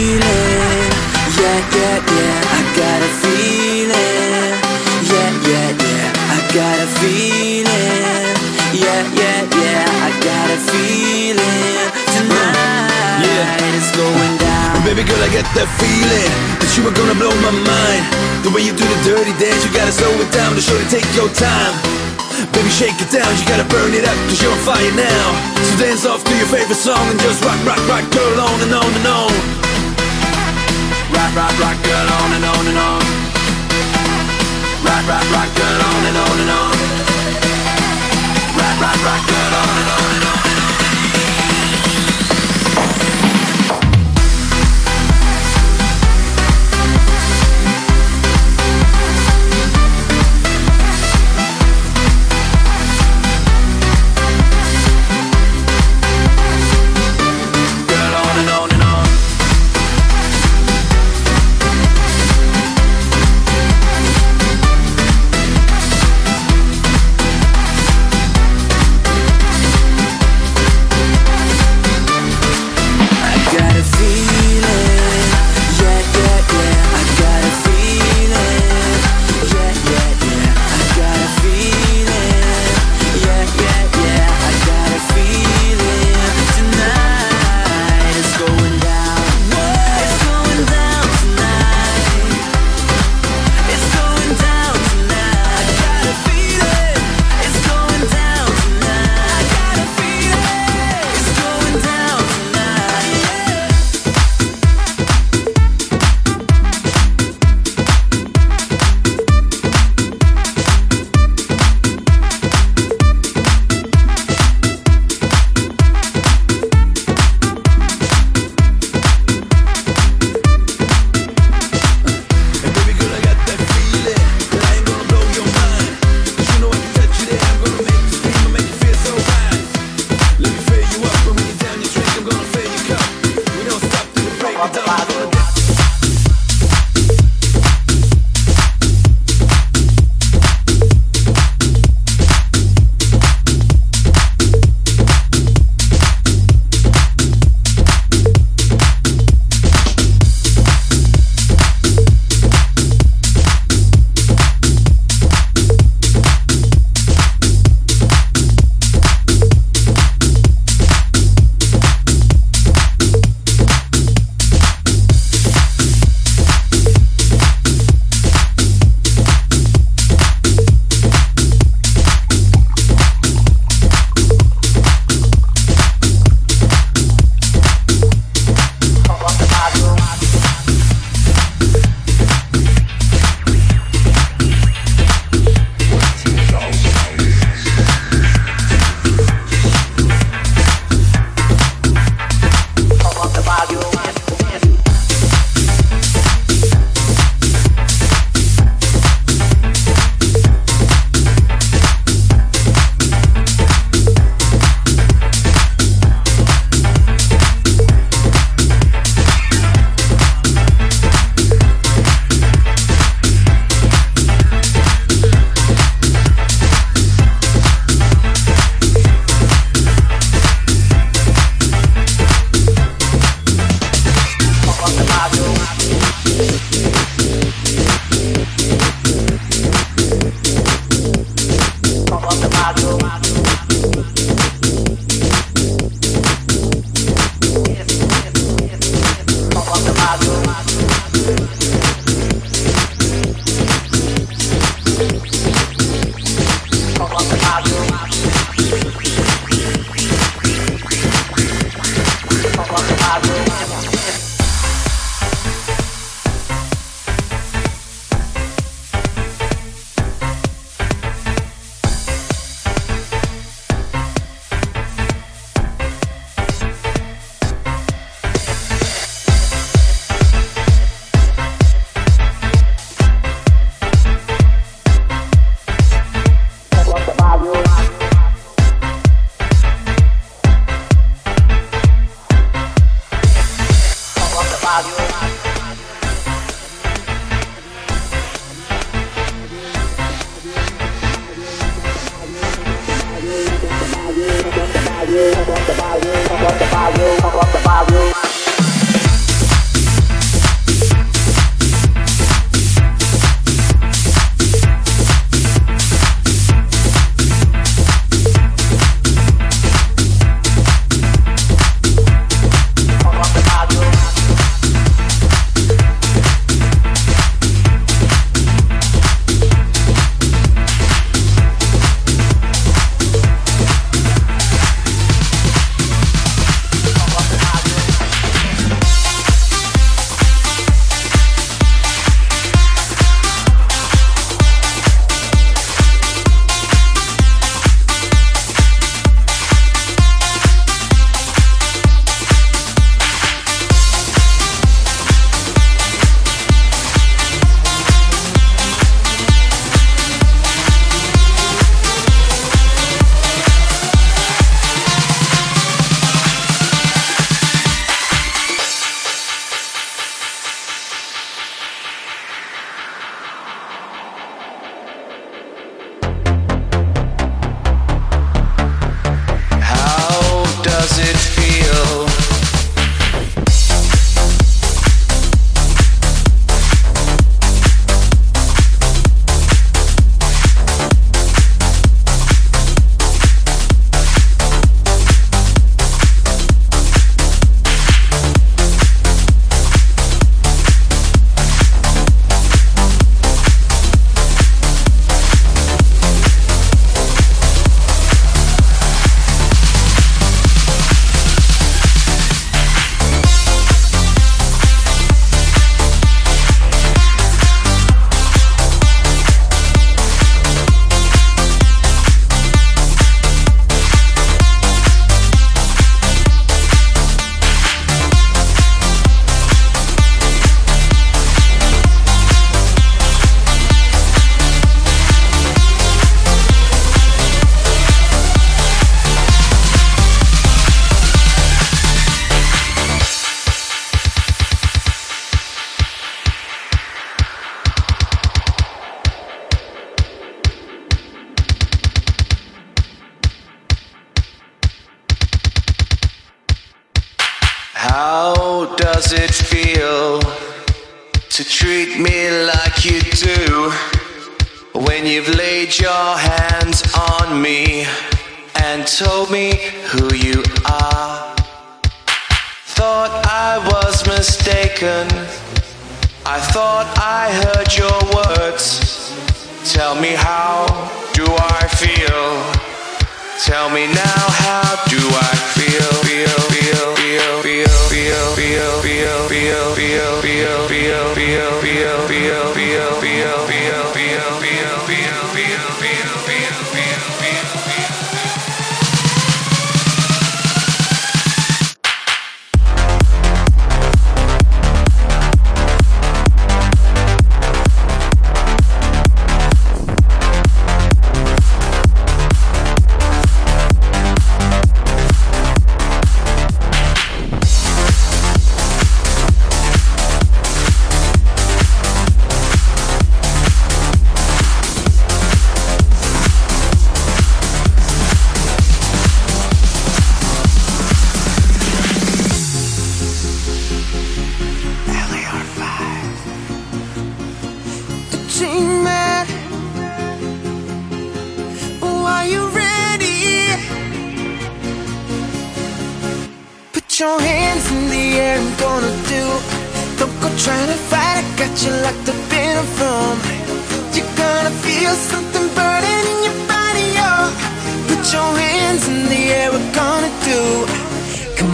feeling. Yeah, yeah, yeah. I got a feeling. Yeah, yeah, yeah. I got a feeling. Yeah, yeah, yeah. I got a feeling. Tonight yeah. it's going down. Baby girl, I get that feeling that you are gonna blow my mind. The way you do the dirty dance, you gotta slow it down to show to take your time. Baby, shake it down, you gotta burn it up, cause you're on fire now. So dance off to your favorite song and just rock, rock, rock, girl, on and on and on. Rock, rock, rock, girl, on and on and on. Rock, rock, rock, girl, on and on and on. Rock, rock, rock, girl, on and on and on. Tell me how do I feel? Tell me now how do I feel? Feel, feel, feel, feel, feel, feel, feel, feel, feel, feel, feel, feel, feel, feel,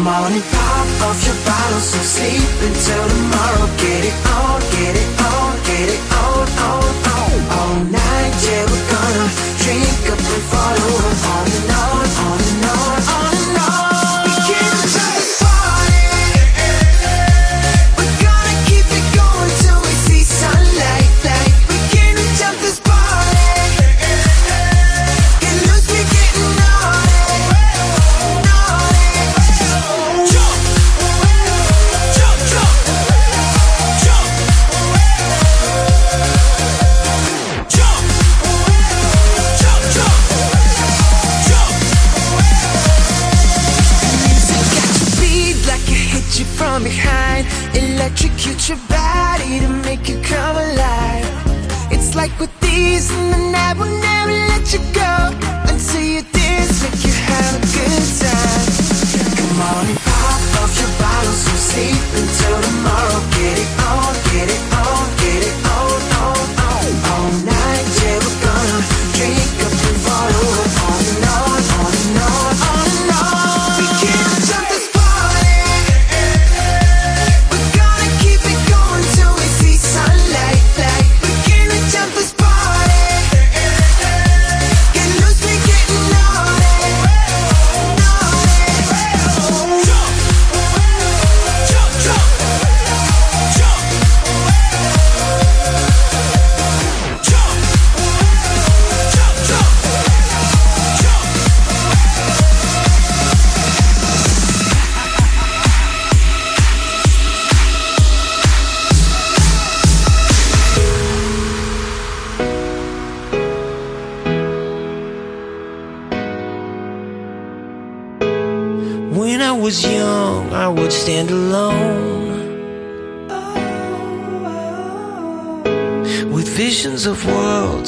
morning, pop off your bottles and sleep until tomorrow. Get it on, get it on, get it on, on, on. All night, yeah, we're gonna drink up and follow. On and on, on and on, on.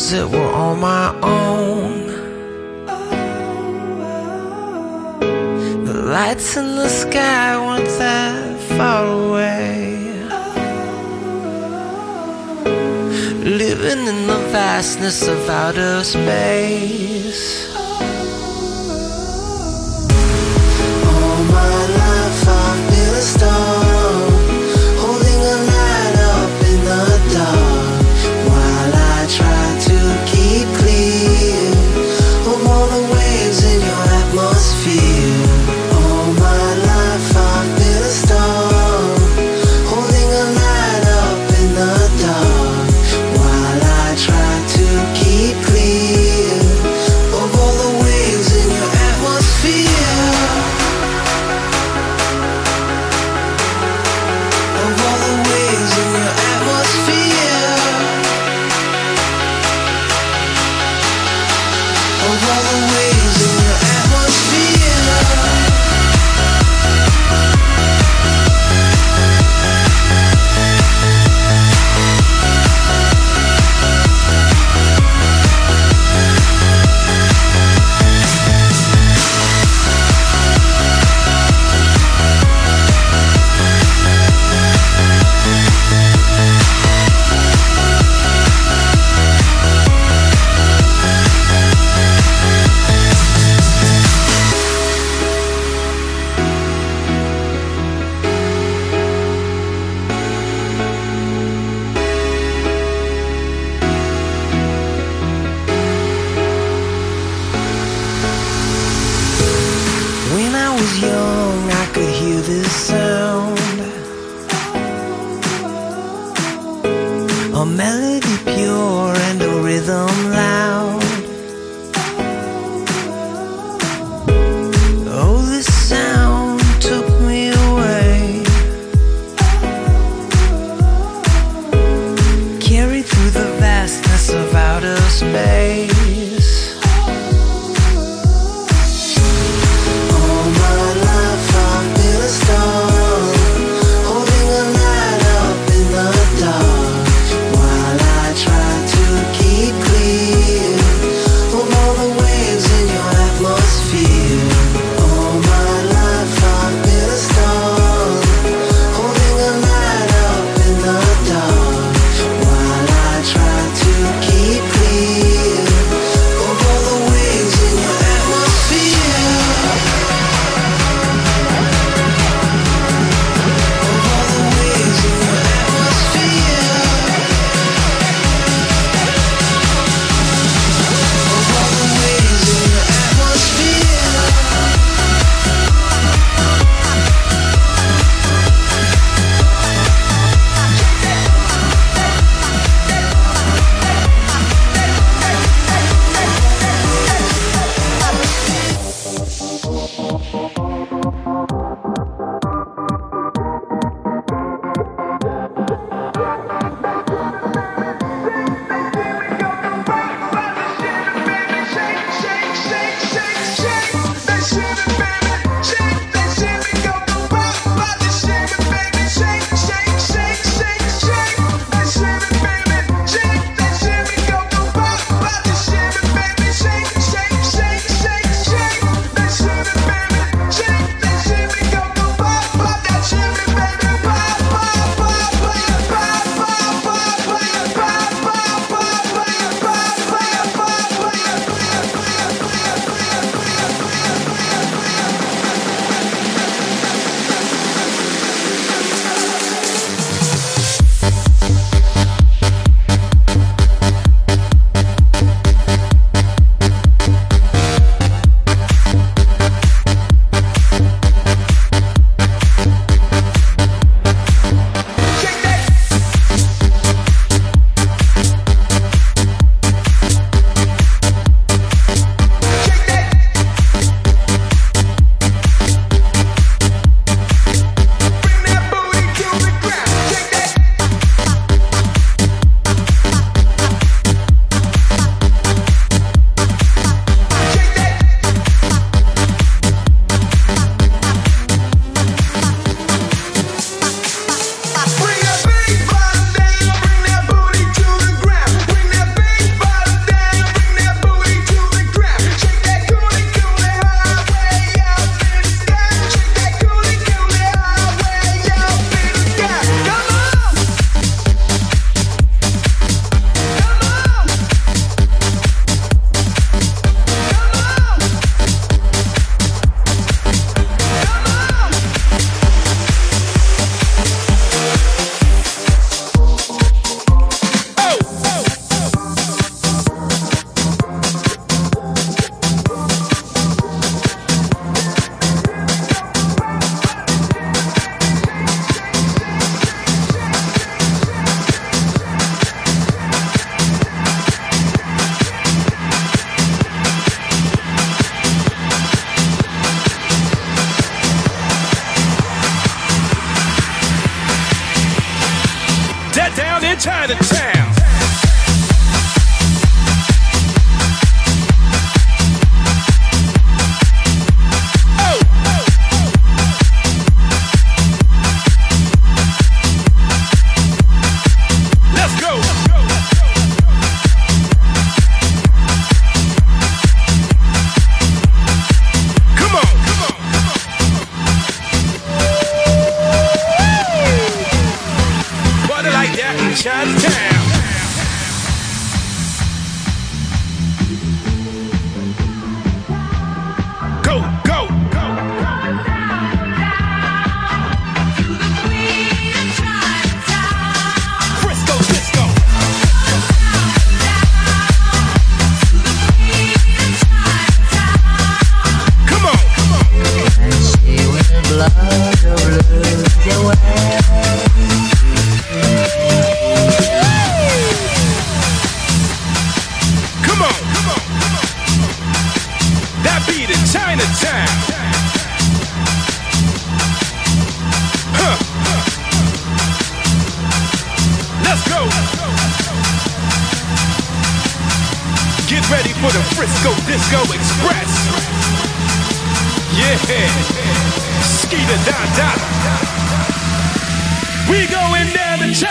as it were on my own. The lights in the sky weren't that far away. Living in the vastness of outer space.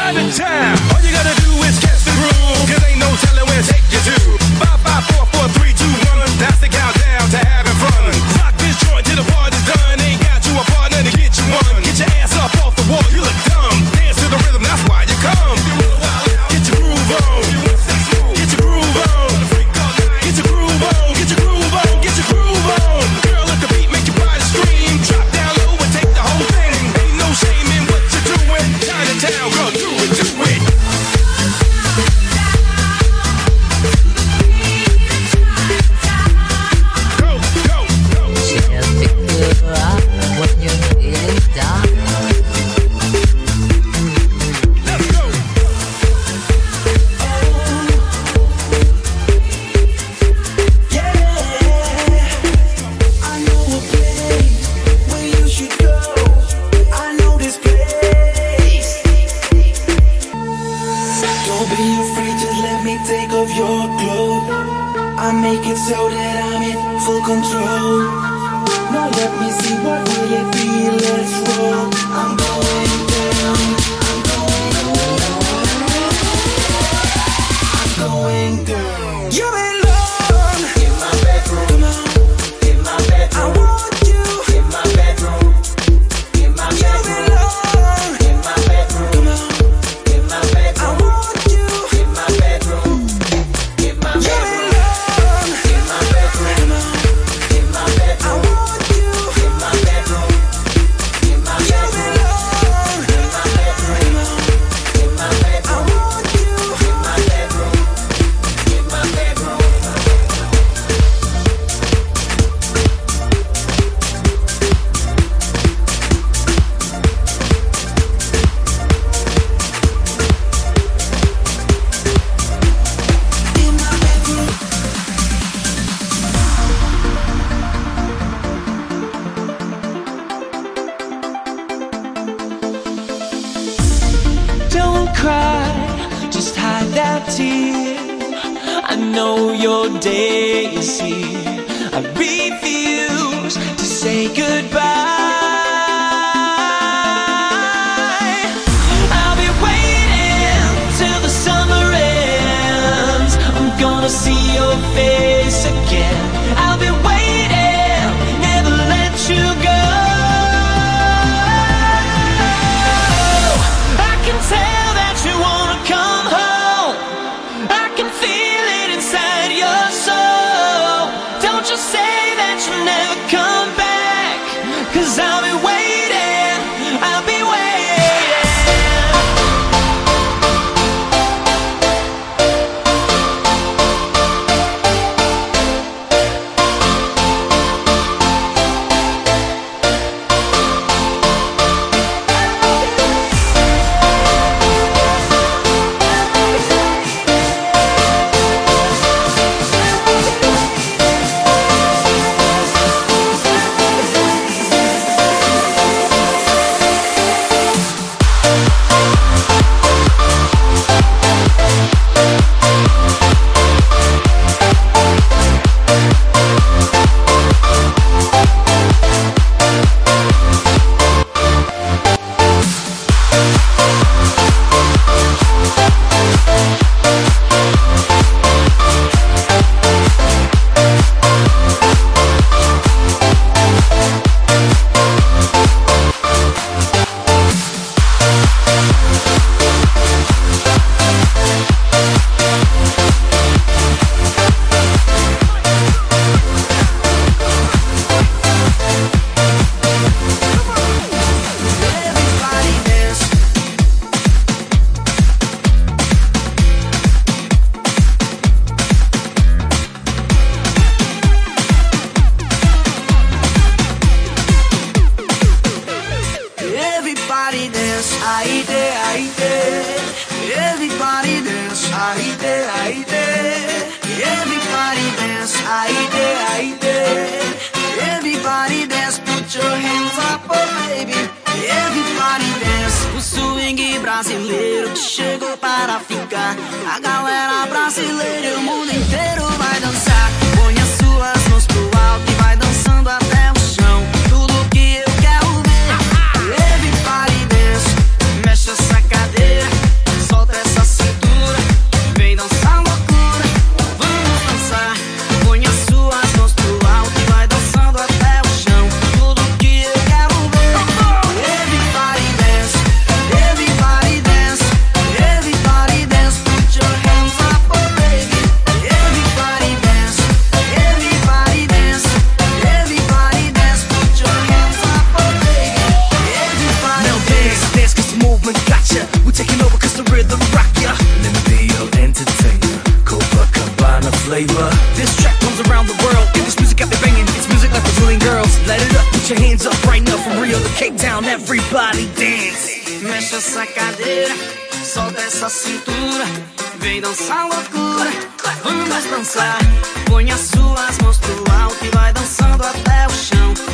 habitat. I know your day is here. brasileiro que chegou para ficar. A galera brasileira, o mundo inteiro vai dançar. Put your hands up right now for real. Down, everybody dance. Mexe essa cadeira, solta essa cintura. Vem dançar loucura, vamos dançar. Põe as suas mãos pro alto e vai dançando até o chão.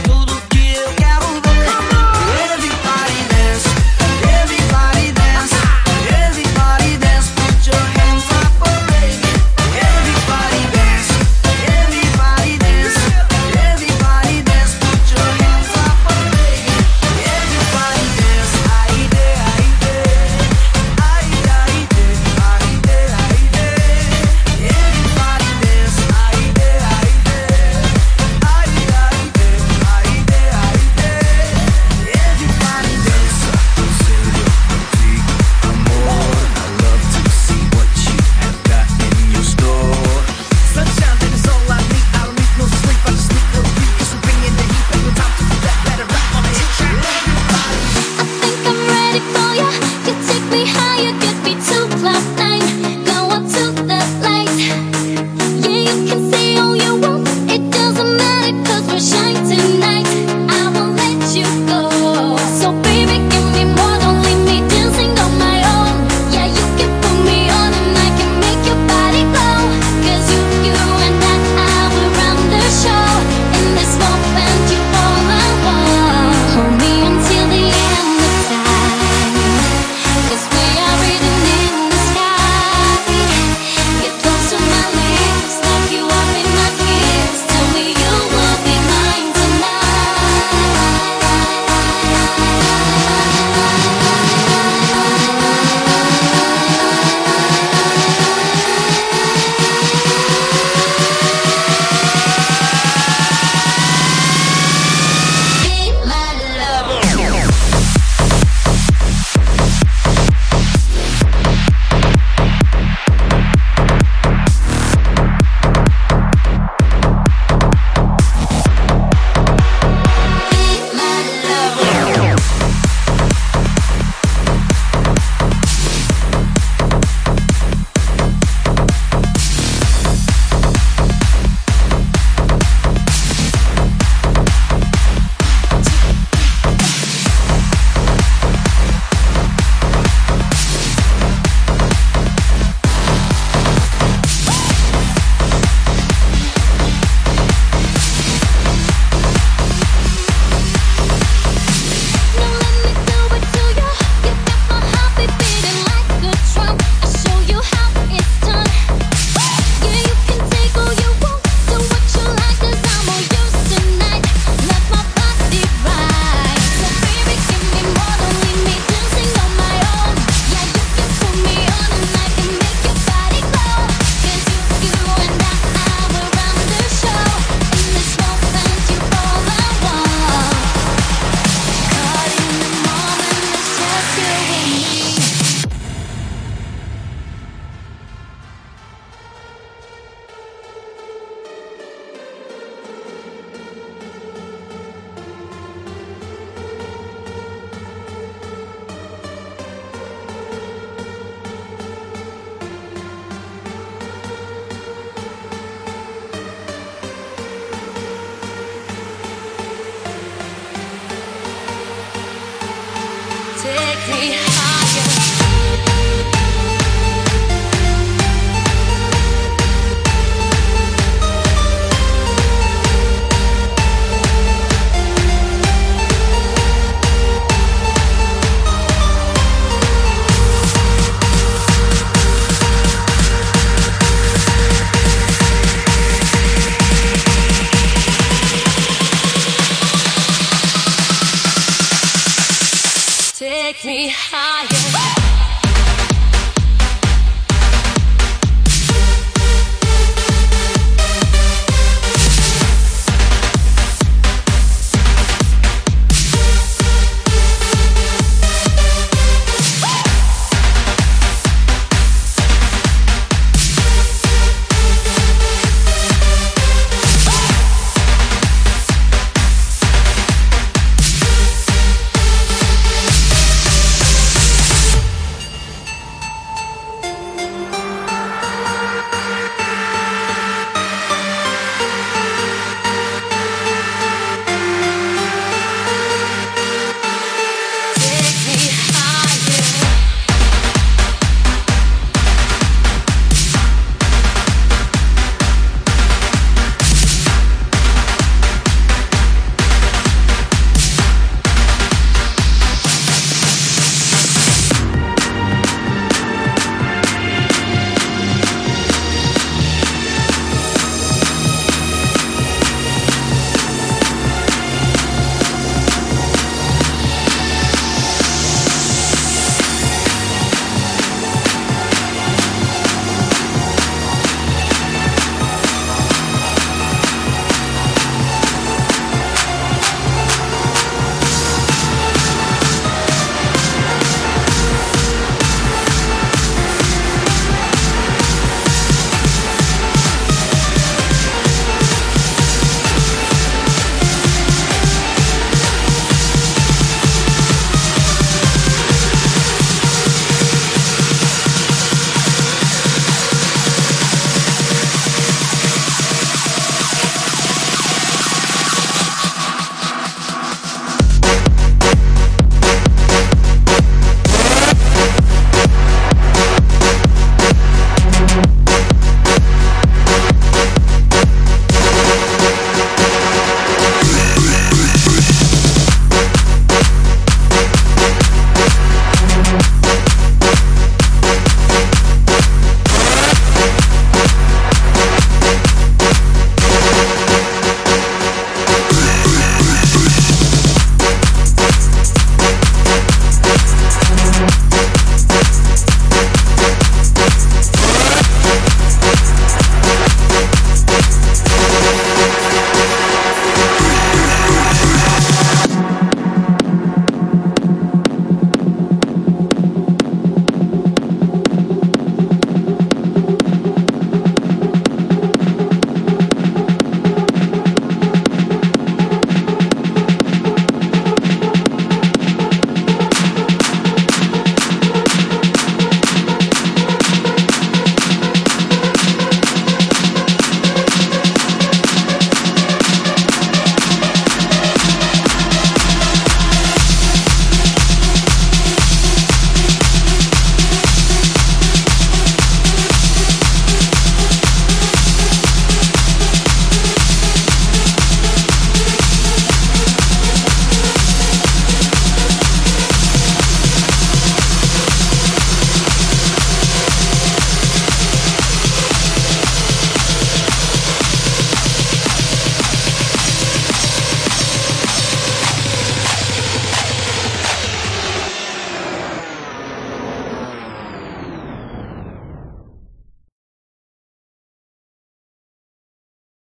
Take me higher.